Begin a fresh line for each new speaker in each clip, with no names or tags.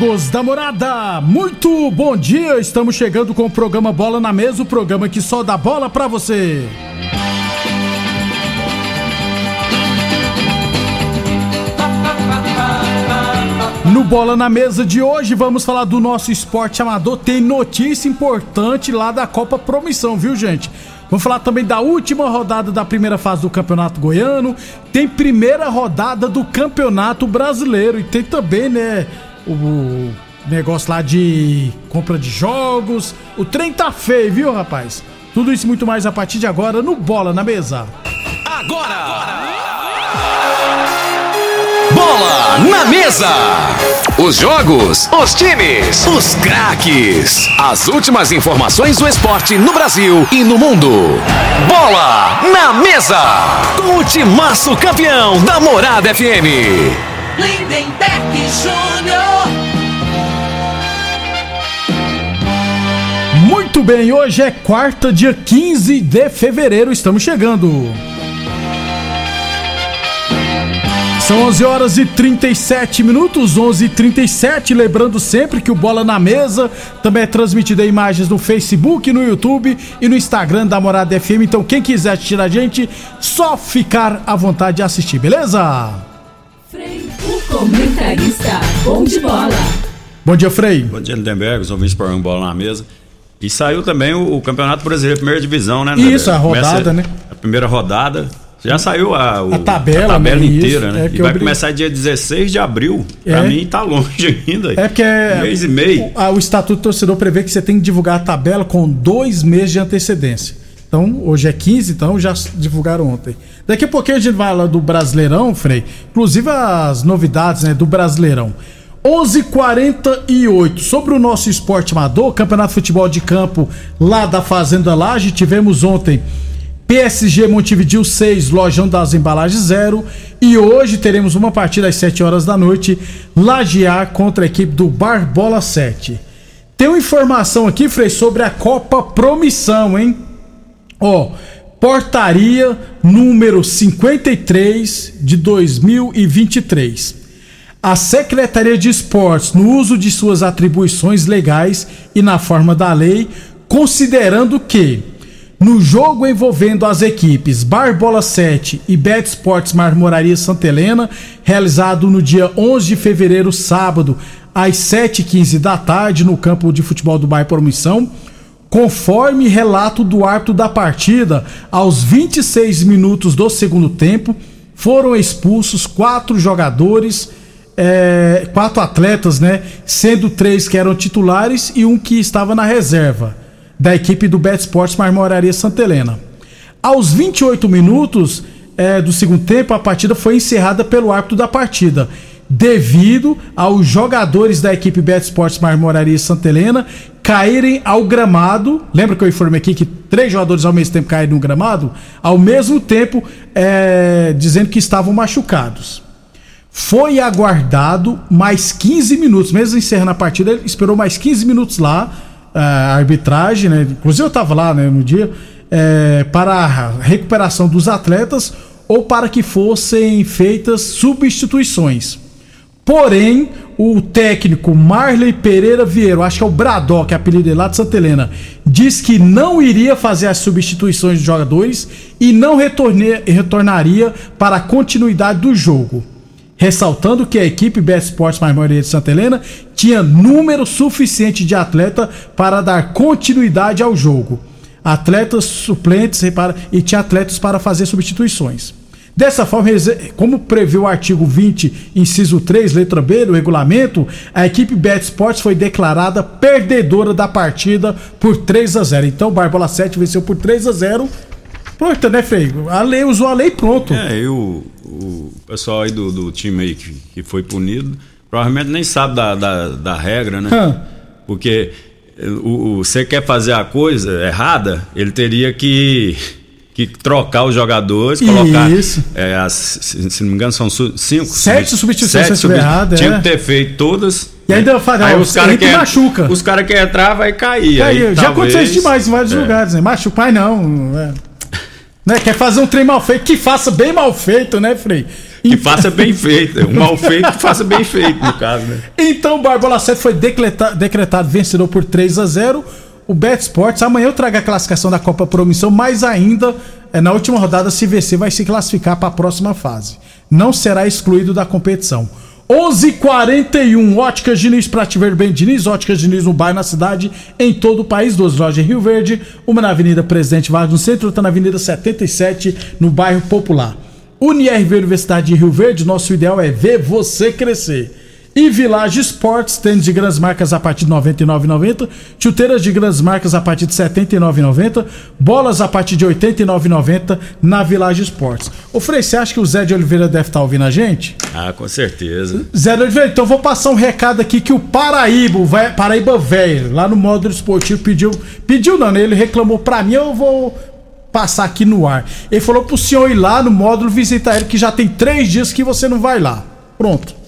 Amigos da morada, muito bom dia! Estamos chegando com o programa Bola na Mesa o programa que só dá bola pra você. No Bola na Mesa de hoje, vamos falar do nosso esporte amador. Tem notícia importante lá da Copa Promissão, viu, gente? Vamos falar também da última rodada da primeira fase do Campeonato Goiano. Tem primeira rodada do Campeonato Brasileiro. E tem também, né, o negócio lá de compra de jogos. O trem tá feio, viu, rapaz? Tudo isso e muito mais a partir de agora no Bola na Mesa.
Agora! Bola na mesa! Os jogos, os times, os craques. As últimas informações do esporte no Brasil e no mundo. Bola na mesa! Com o timaço campeão da Morada FM.
Lindenberg Júnior.
Muito bem, hoje é quarta, dia 15 de fevereiro, estamos chegando. São 11 horas e 37 minutos, 11 e 37 Lembrando sempre que o Bola na Mesa também é transmitido em imagens no Facebook, no YouTube e no Instagram da Morada FM. Então, quem quiser assistir a gente, só ficar à vontade de assistir, beleza?
Frei, o comentarista bom de bola.
Bom dia, Frei.
Bom dia, Lindenberg, os ouvintes para um bola na mesa. E saiu também o, o Campeonato Brasileiro, primeira divisão, né?
Isso,
Lindenberg?
a rodada,
Começa
né?
A primeira rodada. Já saiu a, o-
A tabela,
a tabela
né?
inteira,
Isso,
né?
é
e vai
brin-
começar dia 16 de abril.
É.
Pra mim tá longe ainda.
É porque é,
Mês e meio.
O, a- o Estatuto do Torcedor prevê que você tem que divulgar a tabela com dois meses de antecedência. Então, hoje é 15, então já divulgaram ontem. Daqui a pouquinho a gente vai lá do Brasileirão, Frei. Inclusive as novidades né, do Brasileirão. 11:48 sobre o nosso esporte amador, Campeonato de Futebol de Campo lá da Fazenda Laje. Tivemos ontem PSG Montevideo 6, Lojão das Embalagens 0. E hoje teremos uma partida às 7 horas da noite, Lajear contra a equipe do Barbola 7. Tem uma informação aqui, Frei, sobre a Copa Promissão, hein? Ó, portaria número 53 de 2023. A Secretaria de Esportes, no uso de suas atribuições legais e na forma da lei, considerando que no jogo envolvendo as equipes Barbola 7 e Bet Sports Marmoraria Santa Helena, realizado no dia 11 de fevereiro, sábado, às 7h15 da tarde, no campo de futebol do bairro Promissão, Conforme relato do árbitro da partida, aos 26 minutos do segundo tempo, foram expulsos quatro jogadores, é, quatro atletas, né? Sendo três que eram titulares e um que estava na reserva da equipe do Bet Sports Marmoraria Santa Helena. Aos 28 minutos é, do segundo tempo, a partida foi encerrada pelo árbitro da partida, devido aos jogadores da equipe Bet Sports Marmoraria Santa Helena caírem ao gramado. Lembra que eu informei aqui que três jogadores ao mesmo tempo caíram no gramado? Ao mesmo tempo, é, dizendo que estavam machucados. Foi aguardado mais 15 minutos, mesmo encerrando a partida, ele esperou mais 15 minutos lá, a arbitragem, né? Inclusive eu tava lá né, no dia, é, para a recuperação dos atletas ou para que fossem feitas substituições. Porém, o técnico Marley Pereira Vieira, acho que é o Bradó, que é apelido dele lá de Santa Helena, diz que não iria fazer as substituições de jogadores e não retorne- retornaria para a continuidade do jogo. Ressaltando que a equipe Best Sports Marmoraria de Santa Helena tinha número suficiente de atleta para dar continuidade ao jogo. Atletas suplentes e tinha atletas para fazer substituições. Dessa forma, como prevê o artigo 20, inciso 3, letra B do regulamento, a equipe Bet Sports foi declarada perdedora da partida por 3 a 0. Então, Barbola 7 venceu por 3 a 0. Pronto, né, Freio? A lei usou a lei pronto.
É, e o, pessoal aí do, do time aí que, que foi punido, provavelmente nem sabe da, da, da regra, né? Hã. Porque o, o, você quer fazer a coisa errada, ele teria que que trocar os jogadores, colocar. Isso. É, as, se, não me engano, são cinco.
Sete substituições,
sete substitu... errado, Tinha é. que ter feito todas.
E ainda fala, aí
os caras que
machuca.
Os caras que entrar vai cair.
Caiu. Aí, Já talvez... aconteceu isso demais em vários é. lugares, né? Machuca, não. É. Né? Quer fazer um trem mal feito, que faça bem mal feito, né, Frei?
Que faça bem feito. Um mal feito que faça bem feito, no caso, né?
Então o Barbola 7 foi decretado, decretado vencedor por 3 a 0 o Bet Sports. Amanhã eu trago a classificação da Copa Promissão, mas ainda é, na última rodada, se vencer, vai se classificar para a próxima fase. Não será excluído da competição. 11:41 Óticas Diniz para te ver bem Diniz, Óticas Diniz no bairro, na cidade, em todo o país. Duas lojas em Rio Verde, uma na Avenida Presidente Vargas no centro, outra na Avenida 77 no bairro Popular. UniRV Universidade de Rio Verde, nosso ideal é ver você crescer. E Village Sports, tênis de grandes marcas a partir de R$ 99,90, chuteiras de grandes marcas a partir de R$ 79,90, bolas a partir de R$ 89,90 na Village Sports. Ô Frei, você acha que o Zé de Oliveira deve estar ouvindo a gente?
Ah, com certeza.
Zé de Oliveira, então vou passar um recado aqui que o Paraíba, vai, Paraíba Velho, lá no módulo esportivo, pediu, pediu não, né? ele reclamou pra mim, eu vou passar aqui no ar. Ele falou pro senhor ir lá no módulo visitar ele, que já tem três dias que você não vai lá. Pronto.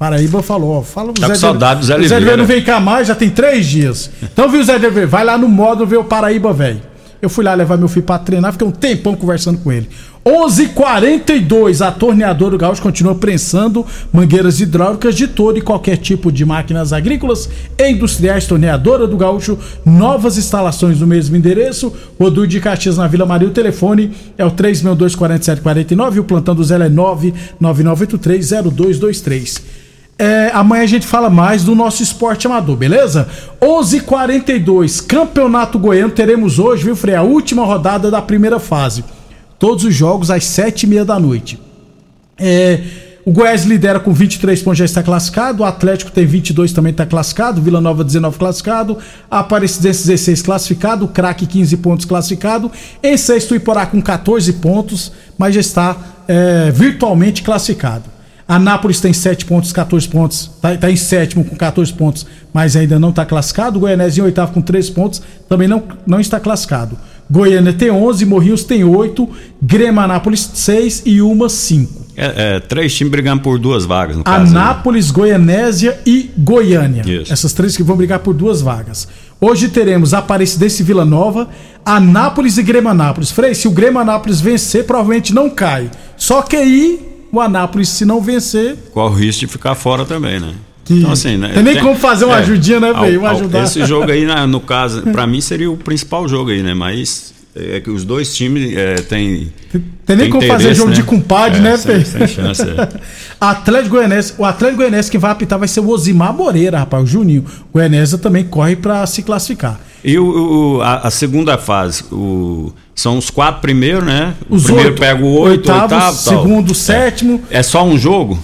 Paraíba falou, ó, fala o
tá Zé com saudade do Zé
Oliveira. O Zé Oliveira não vem cá mais, já tem três dias. Então, viu, Zé Oliveira? Vai lá no módulo ver o Paraíba, velho. Eu fui lá levar meu filho pra treinar, fiquei um tempão conversando com ele. 11:42 a torneadora do Gaúcho continua prensando mangueiras hidráulicas de todo e qualquer tipo de máquinas agrícolas e industriais. Torneadora do Gaúcho, novas instalações no mesmo endereço. Rodul de Caxias na Vila Maria. O telefone é o 3624749 e o plantão do Zé é 999830223. É, amanhã a gente fala mais do nosso esporte amador, beleza? 11:42 h 42 Campeonato Goiano. Teremos hoje, viu, Frei? A última rodada da primeira fase. Todos os jogos às 7h30 da noite. É, o Goiás lidera com 23 pontos, já está classificado. O Atlético tem 22, também está classificado. Vila Nova 19 classificado. Aparecidense 16 classificado. O Craque 15 pontos classificado. Em sexto, Iporá com 14 pontos, mas já está é, virtualmente classificado. A Nápoles tem 7 pontos, 14 pontos. Está tá em sétimo com 14 pontos, mas ainda não está classificado. O Goianese em oitavo com 3 pontos, também não, não está classificado. Goiânia tem 11, Morrinhos tem 8, Grêmio Anápolis 6 e uma 5.
É, é, três times brigando por duas vagas, no caso.
Anápolis, Goianésia e Goiânia. Isso. Essas três que vão brigar por duas vagas. Hoje teremos Aparecidense e Vila Nova, Anápolis e Grêmio Anápolis. Frei, se o Grêmio Anápolis vencer, provavelmente não cai. Só que aí o Anápolis, se não vencer.
Qual o risco de ficar fora também, né?
Que... Então, assim, né? Tem nem tem... como fazer uma é, ajudinha, né, velho? Ajudar.
Esse jogo aí, no caso, para mim seria o principal jogo aí, né? Mas é que os dois times é, têm.
Tem, tem nem como fazer jogo né? de compadre, é, né, Fê? Sem, chance, é. Atlético Goianese, o Atlético Goianese que vai apitar vai ser o Osimar Moreira, rapaz, o Juninho. O Goianese também corre para se classificar.
E o, o a, a, segunda fase, o, são os quatro primeiros, né?
Os
o primeiro
oito,
pega o oito, oitavo, oitavo
segundo, tal. sétimo.
É, é só um jogo?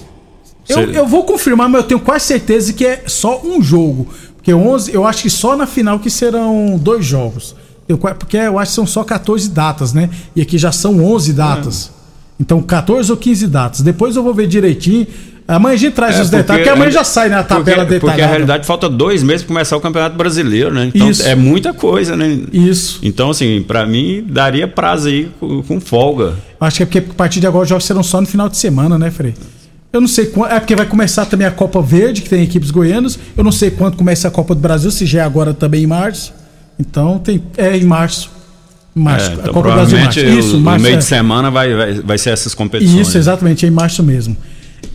Eu, eu vou confirmar, mas eu tenho quase certeza que é só um jogo. Porque 11, eu acho que só na final que serão dois jogos. Eu, porque eu acho que são só 14 datas, né? E aqui já são 11 datas. É. Então, 14 ou 15 datas. Depois eu vou ver direitinho. Amanhã a gente traz é, os detalhes, porque amanhã já sai na tabela
porque,
detalhada.
Porque a realidade falta dois meses para começar o Campeonato Brasileiro, né? Então Isso. é muita coisa, né?
Isso.
Então, assim, para mim daria prazo aí com, com folga.
Acho que é porque a partir de agora os jogos serão só no final de semana, né, Frei? Eu não sei quando. É porque vai começar também a Copa Verde, que tem equipes goianas. Eu não sei quando começa a Copa do Brasil, se já é agora também em março. Então tem. É em março.
Março. É, então, a Copa do Brasil março. Isso, março, no meio é. de semana vai, vai, vai ser essas competições.
Isso, exatamente, é em março mesmo.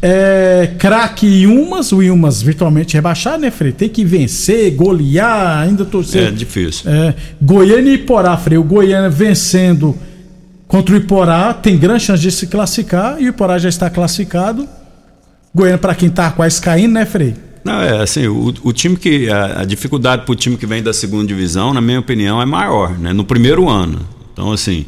É, craque Ilmas, o Ilmas virtualmente rebaixado, né, Frei? Tem que vencer, golear, ainda torcer.
É difícil.
É, Goiânia e Iporá, Frei. O Goiânia vencendo contra o Iporá tem grande chance de se classificar e o Iporá já está classificado. Goiânia, para quem tá quase caindo, né, Frei?
Não, é assim, o, o time que. A, a dificuldade para o time que vem da segunda divisão, na minha opinião, é maior, né? No primeiro ano. Então, assim,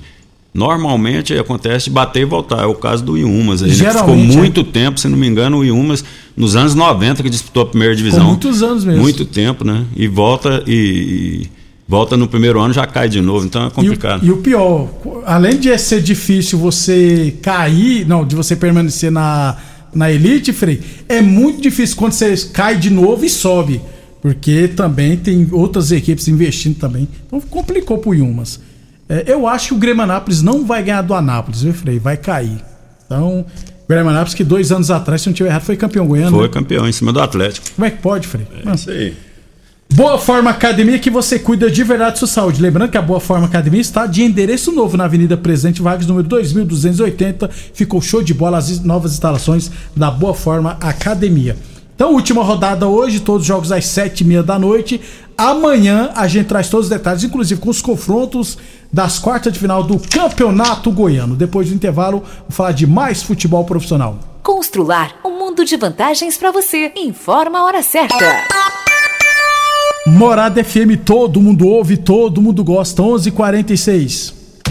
Normalmente acontece bater e voltar. É o caso do Iumas. Aí, né? Ficou
é.
muito tempo, se não me engano, o Iumas, nos anos 90, que disputou a primeira divisão.
muitos anos mesmo.
Muito tempo, né? E volta e, e volta no primeiro ano já cai de novo. Então é
E
complicado.
e o pior, além de ser difícil você cair, não, de você permanecer na, na elite, Frei, é muito difícil quando você cai de novo e sobe. Porque também tem outras equipes investindo também. Então complicou pro Yumas. É, eu acho que o Grêmio Anápolis não vai ganhar do Anápolis, viu, Frei? Vai cair. Então, o Grêmio Anápolis, que dois anos atrás, se não tiver errado, foi campeão goiano.
Foi
né?
campeão em cima do Atlético.
Como é que pode, Frei?
É isso aí.
Boa Forma Academia que você cuida de verdade da sua saúde. Lembrando que a Boa Forma Academia está de endereço novo na Avenida Presidente Vargas, número 2280. Ficou show de bola as novas instalações da Boa Forma Academia. Então, última rodada hoje, todos os jogos às sete e meia da noite. Amanhã a gente traz todos os detalhes, inclusive com os confrontos das quartas de final do Campeonato Goiano. Depois do intervalo, vou falar de mais futebol profissional.
Constrular um mundo de vantagens para você. Informa a hora certa.
Morada FM, todo mundo ouve, todo mundo gosta. 11:46.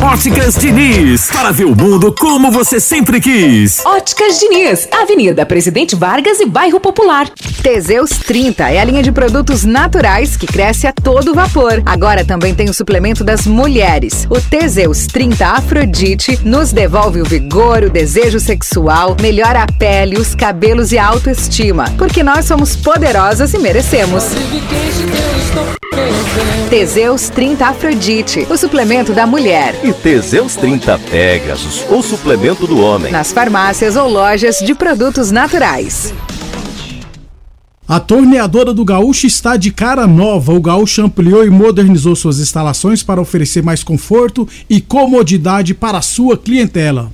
Óticas Diniz, para ver o mundo como você sempre quis.
Óticas Diniz, Avenida Presidente Vargas e Bairro Popular.
Teseus 30 é a linha de produtos naturais que cresce a todo vapor. Agora também tem o suplemento das mulheres. O Teseus 30 Afrodite nos devolve o vigor, o desejo sexual, melhora a pele, os cabelos e a autoestima. Porque nós somos poderosas e merecemos. Teseus 30 Afrodite, o suplemento da mulher.
E Teseus 30 Pegasus, o suplemento do homem.
Nas farmácias ou lojas de produtos naturais.
A torneadora do Gaúcho está de cara nova. O Gaúcho ampliou e modernizou suas instalações para oferecer mais conforto e comodidade para a sua clientela.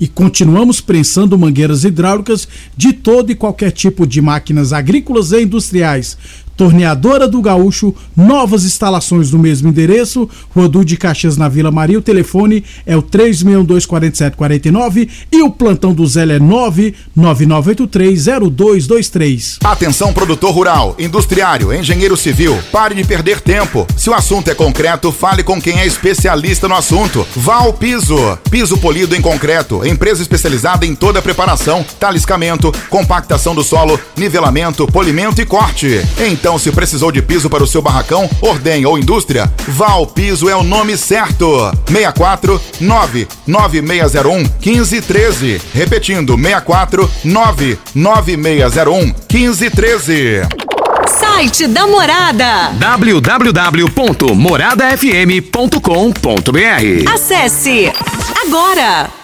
E continuamos prensando mangueiras hidráulicas de todo e qualquer tipo de máquinas agrícolas e industriais. Torneadora do Gaúcho, novas instalações no mesmo endereço, Rodu de Caxias na Vila Maria. O telefone é o 3624749 e o plantão do Zé é 999830223.
Atenção produtor rural, industriário, engenheiro civil, pare de perder tempo. Se o assunto é concreto, fale com quem é especialista no assunto. Val Piso, piso polido em concreto, empresa especializada em toda a preparação, taliscamento, compactação do solo, nivelamento, polimento e corte. Então, se precisou de piso para o seu barracão, ordem ou indústria, Val Piso é o nome certo. 64 99601 1513. Repetindo, 64 99601 1513.
Site da Morada.
www.moradafm.com.br
Acesse agora.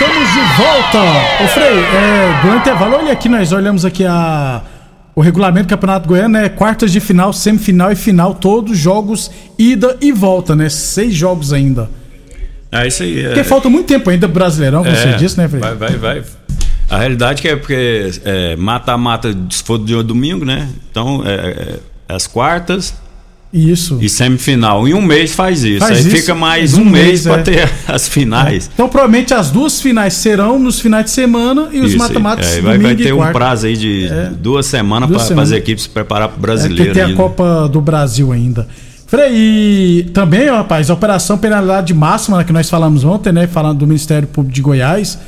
Estamos de volta. Ô Frei, é, do intervalo, olha aqui, nós olhamos aqui a, o regulamento do Campeonato Goiano, é quartas de final, semifinal e final, todos jogos, ida e volta, né? Seis jogos ainda.
É isso aí. É,
Porque falta muito tempo ainda Brasileirão, como você disse, né, Frei?
Vai, vai, vai. A realidade que é porque é, mata-mata se for de domingo, né? Então, é, é, as quartas
Isso.
e semifinal. Em um mês faz isso.
Faz
aí
isso.
fica mais
Um
um, mês,
mês,
pra
é.
ter as finais.
Então, provavelmente as duas finais serão nos finais de semana e os mata-matas
é, vai, vai ter um prazo aí de duas semanas para as equipes se preparar para o
É,
brasileiro.
que tem a. Copa do Brasil ainda. Frei, e também, ó, rapaz, a Operação Penalidade Máxima, né, que nós falamos ontem, né? Falando do Ministério Público de Goiás.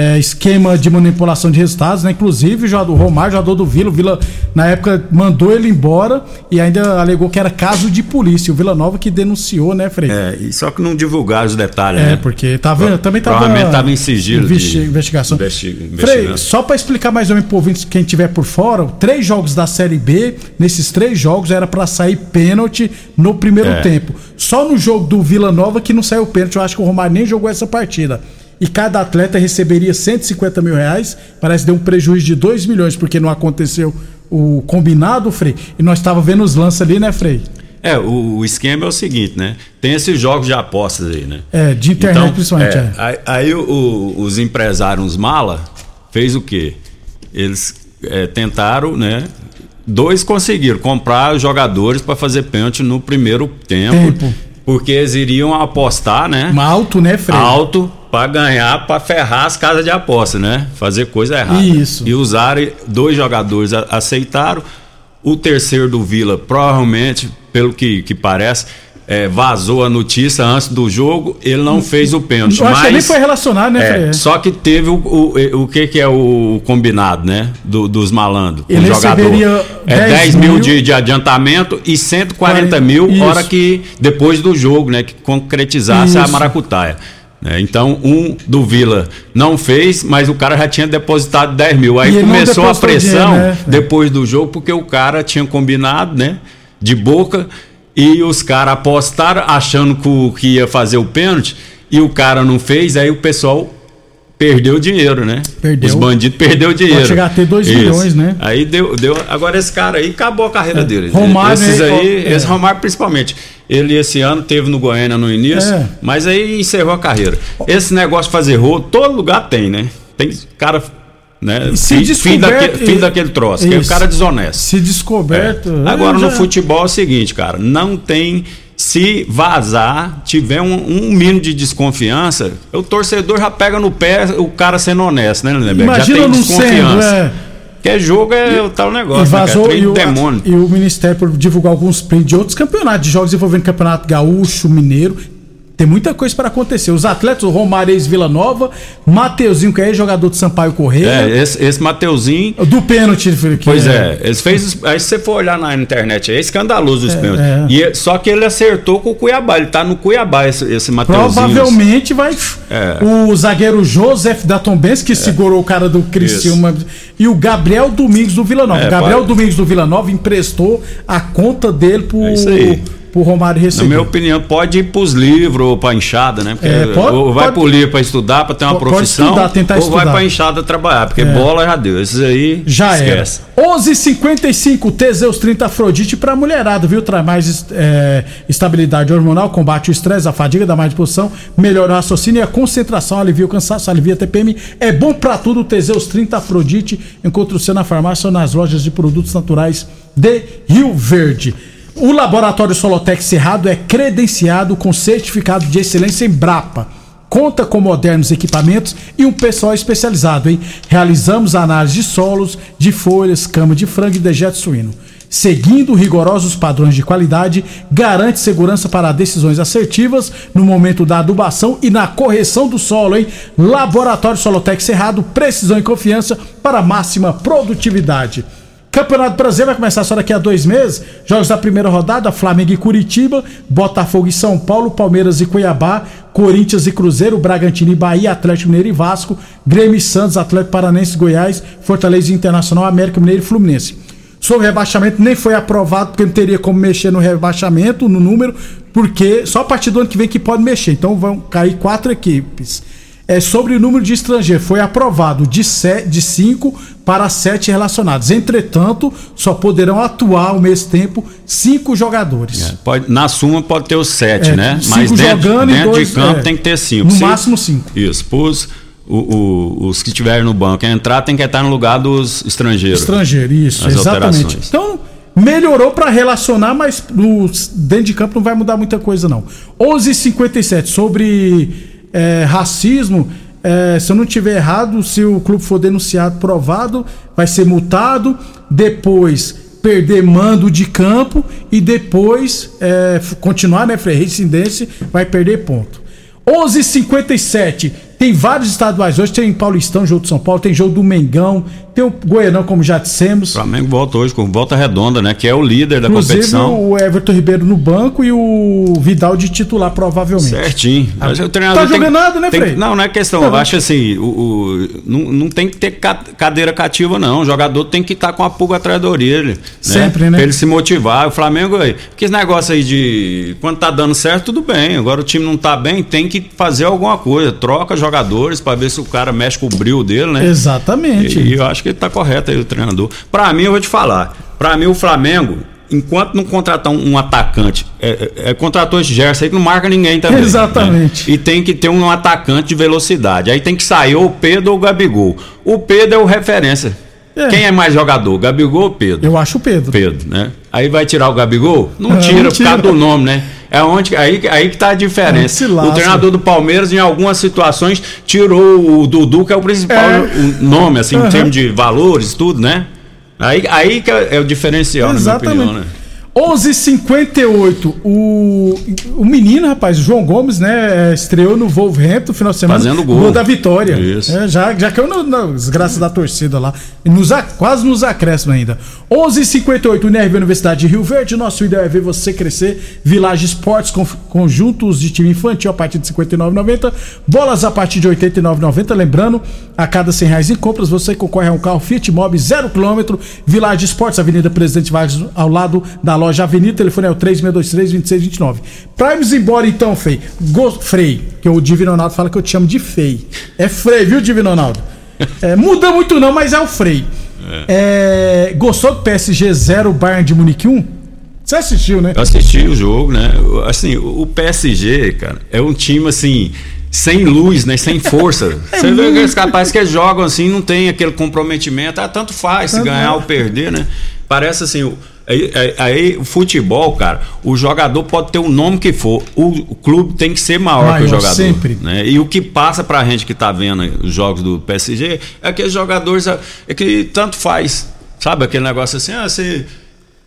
É, esquema de manipulação de resultados, né? Inclusive o jogador o Romário, jogador do Vila, o Vila na época mandou ele embora e ainda alegou que era caso de polícia. O Vila Nova que denunciou, né, Frei?
É, e só que não divulgaram os detalhes,
É,
né?
porque tava, também tava.
Provavelmente estava em sigilo. de
investi- investigação.
investi-
Frei, só pra explicar mais ou menos pro ouvinte, quem tiver por fora, três jogos da Série B, nesses três jogos era pra sair pênalti no primeiro
É.
tempo. Só no jogo do Vila Nova que não saiu pênalti, eu acho que o Romário nem jogou essa partida. E cada atleta receberia 150 mil reais, parece que deu um prejuízo de 2 milhões, porque não aconteceu o combinado, Frei. E nós tava vendo os lances ali, né, Frei?
É, o, o esquema é o seguinte, né? Tem esses jogos de apostas aí, né?
É, de internet principalmente,
é,
é.
Aí, aí o- o- os empresários, os mala, fez o quê? Eles é, tentaram, né? Dois conseguiram comprar os jogadores para fazer pênalti no primeiro tempo,
Tempo.
porque eles iriam apostar, né?
Alto, né, Frei?
Alto para ganhar, para ferrar as casas de aposta, né? Fazer coisa errada.
Isso.
E usaram, dois jogadores a- aceitaram. O terceiro do Vila, provavelmente, pelo que, que parece, é, vazou a notícia antes do jogo, ele não fez o pênalti.
Eu acho que
mas,
nem foi relacionado, né,
é? Só que teve o, o, o que, que é o combinado, né? Do- dos malandros.
Ele
jogador.
receberia
É
10
10 mil,
mil
de, de adiantamento e 140
40,
mil
isso.
hora que depois do jogo, né? Que concretizasse a
Isso.
maracutaia. Né? Então, um do Vila não fez, mas o cara já tinha depositado 10 mil. Aí
E
começou a pressão
dinheiro, né?
depois do jogo, porque o cara tinha combinado, né? De boca. E os caras apostaram achando que, que ia fazer o pênalti. E o cara não fez, aí o pessoal perdeu o dinheiro, né?
Perdeu.
Os bandidos perdeu dinheiro.
chegar a ter dois
Isso.
milhões, né?
Aí deu, deu. Agora esse cara aí acabou a carreira dele.
Romário,
Esses
né?
aí,
É.
esse Romário principalmente. Ele esse ano teve no Goiânia no início,
É.
mas aí encerrou a carreira. Esse negócio de fazer rolo, todo lugar tem, né? Tem cara Né?
Se
fim, fim,
descoberto-
daquele, fim daquele troço, que é o
Isso.
cara desonesto.
Se descoberto.
É. Agora,
é,
no
já-
futebol é o seguinte, cara, não tem. Se vazar, tiver um, um mínimo de desconfiança, o torcedor já pega no pé o cara sendo honesto, né, Lindeberg? Já tem desconfiança.
sendo, é.
Porque jogo é o tal negócio,
E
né,
vazou
Trem
e, o,
demônio.
e o Ministério por divulgar alguns prints de outros campeonatos, de jogos envolvendo Campeonato Gaúcho, Mineiro. Tem muita coisa para acontecer. Os atletas, o Romário ex-Vila Nova, Mateuzinho, que é jogador de Sampaio Correia.
É, esse, esse Mateuzinho.
Do pênalti, que
Pois é, eles fez. Aí se você for olhar na internet, é escandaloso os
É,
pênaltis.
é.
E é- só que ele acertou com o Cuiabá, ele tá no Cuiabá, esse, esse Mateuzinho.
Provavelmente vai.
É.
O zagueiro Joseph da Tombense, que segurou o cara do Criciúma. E o Gabriel Domingos do Vila Nova.
É,
o Gabriel Domingos do Vila Nova emprestou a conta dele pro,
É isso aí.
Pro Romário
Na
receber.
minha opinião, pode ir pros livros ou pra enxada, né? Porque
É, pode-
ou vai
pode-
pro livro pra estudar, pra ter uma
Pode
profissão,
estudar, tentar
ou vai
estudar.
pra enxada trabalhar, porque
É.
bola já deu. Esses aí,
Já
esquece.
era. 11:55 Teseus 30 Afrodite pra mulherada, viu? Traz mais é, estabilidade hormonal, combate o estresse, a fadiga, dá mais disposição, melhora o raciocínio e a concentração, alivia o cansaço, alivia a TPM. É bom pra tudo. Teseus 30 Afrodite. Encontre o seu na farmácia ou nas lojas de produtos naturais de Rio Verde. O laboratório Solotec Cerrado é credenciado com certificado de excelência em Brapa. Conta com modernos equipamentos e um pessoal especializado, hein? Realizamos análise de solos, de folhas, cama de frango e dejeto suíno. Seguindo rigorosos padrões de qualidade, garante segurança para decisões assertivas no momento da adubação e na correção do solo, hein? Laboratório Solotec Cerrado, precisão e confiança para máxima produtividade. Campeonato Brasileiro vai começar só daqui a dois meses. Jogos da primeira rodada: Flamengo e Curitiba, Botafogo e São Paulo, Palmeiras e Cuiabá, Corinthians e Cruzeiro, Bragantino e Bahia, Atlético Mineiro e Vasco, Grêmio e Santos, Atlético Paranense e Goiás, Fortaleza e Internacional, América Mineiro e Fluminense. Sobre rebaixamento, nem foi aprovado, porque não teria como mexer no rebaixamento, no número, porque só a partir do ano que vem que pode mexer. Então vão cair quatro equipes. É, sobre o número de estrangeiros, foi aprovado de 5 para 7 relacionados. Entretanto, só poderão atuar ao mesmo tempo cinco jogadores.
Pode, na suma pode ter os sete,
É,
né? Mas dentro,
jogando
dentro
dois,
de campo
é.
tem que ter cinco.
No máximo cinco.
Isso. Pros, o- o- os que estiverem no banco entrar tem que estar no lugar dos estrangeiros.
Estrangeiro, isso, exatamente.
alterações.
Então, melhorou para relacionar, mas no, dentro de campo não vai mudar muita coisa, não. 11:57 sobre é, racismo. É, se eu não tiver errado, se o clube for denunciado, provado, vai ser multado. Depois perder mando de campo e depois é, continuar, né, Frei? Reincidência, vai perder ponto. 11:57 tem vários estaduais hoje, tem Paulistão, jogo de São Paulo, tem jogo do Mengão, tem o Goianão, como já dissemos.
O Flamengo volta hoje com volta redonda, né? Que é o líder da
Inclusive
competição.
o Everton Ribeiro no banco e o Vidal de titular, provavelmente.
Certinho. Mas o treinador
Tá jogando nada, né, Frei?
Não, não é questão.
Tá
eu acho assim, o, o- não, não tem que ter ca- cadeira cativa, não. O jogador tem que estar com a pulga atrás da orelha.
Sempre, né?
Pra ele se motivar. O Flamengo aí. Porque esse negócio aí de. Quando tá dando certo, tudo bem. Agora o time não tá bem, tem que fazer alguma coisa. Troca jogadores pra ver se o cara mexe com o brilho dele, né?
Exatamente.
E, e eu acho que ele tá correto aí, o treinador. Pra mim, eu vou te falar. Pra mim, o Flamengo, enquanto não contratar um, um atacante, é, é, é, contratou esse Gerson aí que não marca ninguém também.
Exatamente.
né? E tem que ter um atacante de velocidade. Aí tem que sair ou o Pedro ou o Gabigol. O Pedro é o referência.
É.
Quem é mais jogador, Gabigol ou Pedro?
Eu acho o Pedro.
Pedro, né? Aí vai tirar o Gabigol? Não
Não,
tira,
não
por causa
tira.
do nome, né? É onde, aí, aí que tá a diferença. O treinador do Palmeiras, em algumas situações, tirou o Dudu, que é o principal
É.
nome, assim,
Aham.
em termos de valores, tudo, né? Aí, aí que é, é o diferencial, na minha opinião, né?
11:58 o, o menino, rapaz, o João Gomes, né, estreou no Wolverhampton no final de semana.
Fazendo gol.
da vitória.
Isso.
É, já, já caiu no- nas graças da torcida lá. Nos, quase nos acréscimos ainda. 11:58 UNRV Universidade de Rio Verde. Nosso ideal é ver você crescer. Village Esportes, com, conjuntos de time infantil a partir de R$ 59,90. Bolas a partir de R$ 89,90. Lembrando, a cada 100 reais em compras, você concorre a um carro Fiat Mob 0 km. Village Esportes, Avenida Presidente Vargas, ao lado da loja Avenida. O telefone é o 3623-2629. Pra irmos embora então, Frei. Go- Frei, que o Divino Ronaldo fala que eu te chamo de Frei. É Frei, viu, Divino Ronaldo? É, muda muito não, mas é o Frei. É, gostou do PSG 0, Bayern de Munique 1? Você assistiu, né?
Eu assisti o jogo, né? Assim, o PSG, cara, é um time assim. sem luz, né? Sem força.
É
Você vê que capazes que jogam assim, não tem aquele comprometimento. Ah, tanto faz se ganhar
é.
ou perder, né? Parece assim. o- Aí, aí- aí o futebol, cara, o jogador pode ter o nome que for, o, o clube tem que ser maior, que o
Maior,
jogador.
sempre.
né? E o que passa pra gente que tá vendo os jogos do PSG é aqueles jogadores é, é que tanto faz, sabe? Aquele negócio assim, ah, você.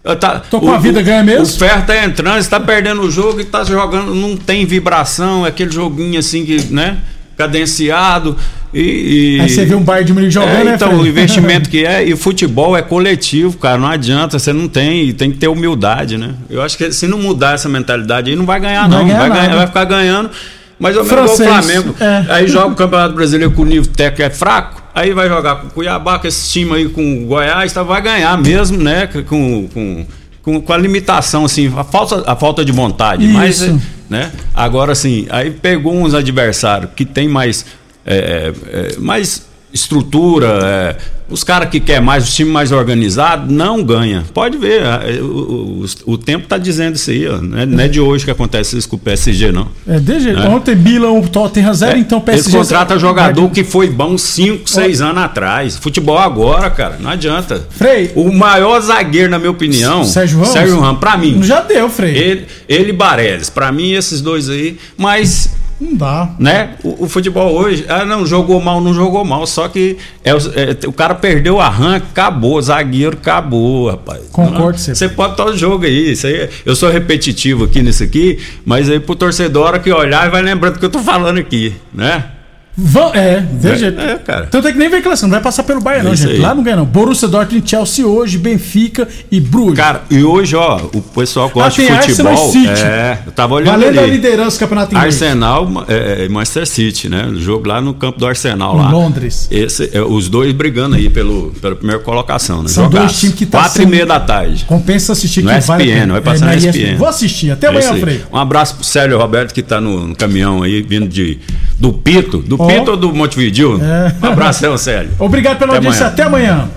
ah, Tá,
Tô com a vida, ganha mesmo?
O ferro tá entrando, você tá perdendo o jogo e tá jogando, não tem vibração, é aquele joguinho assim que, né? Cadenciado. E, e-
Aí você vê um Bayern de Munique jogando,
é,
né,
então,
Fred?
o investimento que é, e o futebol é coletivo, cara, não adianta, você não tem, tem que ter humildade, né? Eu acho que se não mudar essa mentalidade aí, não vai ganhar,
Não
não.
vai
Vai,
ganhar
ganhar, vai ficar ganhando. Menos igual o Flamengo.
é.
Aí joga o Campeonato Brasileiro com o nível técnico é fraco, aí vai jogar com o Cuiabá, com esse time aí com o Goiás, tá, vai ganhar mesmo, né? Com, com, com, com a limitação, assim, a falta, a falta de vontade. Mas,
Isso.
né? Agora, assim, aí pegou uns adversários que tem mais, é, é, mais estrutura, é, os caras que quer mais, os times mais organizados, não ganha. Pode ver, é, o, o, o tempo tá dizendo isso aí, ó, não, é, não é de hoje que acontece isso com o PSG, não.
É, de jeito.
É.
Ontem Milan, o Tottenham zero, então o
Eles
PSG.
contratam jogador que foi bom 5, 6 anos atrás. Futebol agora, cara, não adianta.
Frei.
O maior zagueiro, na minha opinião,
Sérgio Ramos?
Sérgio Ramos, pra mim.
Já deu, Frei.
Ele, ele e Bareles, pra mim esses dois aí, mas
Não dá.
né? O, o futebol hoje, ah, não, jogou mal, não jogou mal, só que é, o- é, o cara perdeu o arranque, acabou, zagueiro, acabou, rapaz.
Concordo,
Não,
você.
Você pode estar o jogo aí, isso aí, eu sou repetitivo aqui nisso aqui, mas aí pro torcedor, a hora que olhar, vai lembrando do que eu tô falando aqui, né?
Vão, é,
É,
jeito.
é, cara.
Tanto é que nem vem classificação, não vai passar pelo Bayern,
É
não, gente.
aí.
Lá não ganha, não. Borussia Dortmund, Chelsea hoje, Benfica e Bruges.
Cara, e hoje, ó, o pessoal que gosta
Ah, tem
de futebol.
Arsenal e City.
É, eu tava olhando
Valendo a
ali.
liderança do campeonato inglês.
Arsenal é, é, Manchester City, né? O jogo lá no campo do Arsenal
Em
lá.
Londres.
Esse, os dois brigando aí pelo, pela primeira colocação, né?
São dois
Jogaço.
times que tá
Quatro e meia da tarde.
Compensa assistir
No
que vale a
SPN,
pena.
vai passar
É, na
SPN.
Vou assistir. Até amanhã. Frei.
Um abraço pro Célio Roberto que tá no, no caminhão aí, vindo de, do Pito. Do Ou do Montevideo?
É.
Um abração, Célio.
Obrigado pela
Até
audiência.
amanhã.
Até amanhã.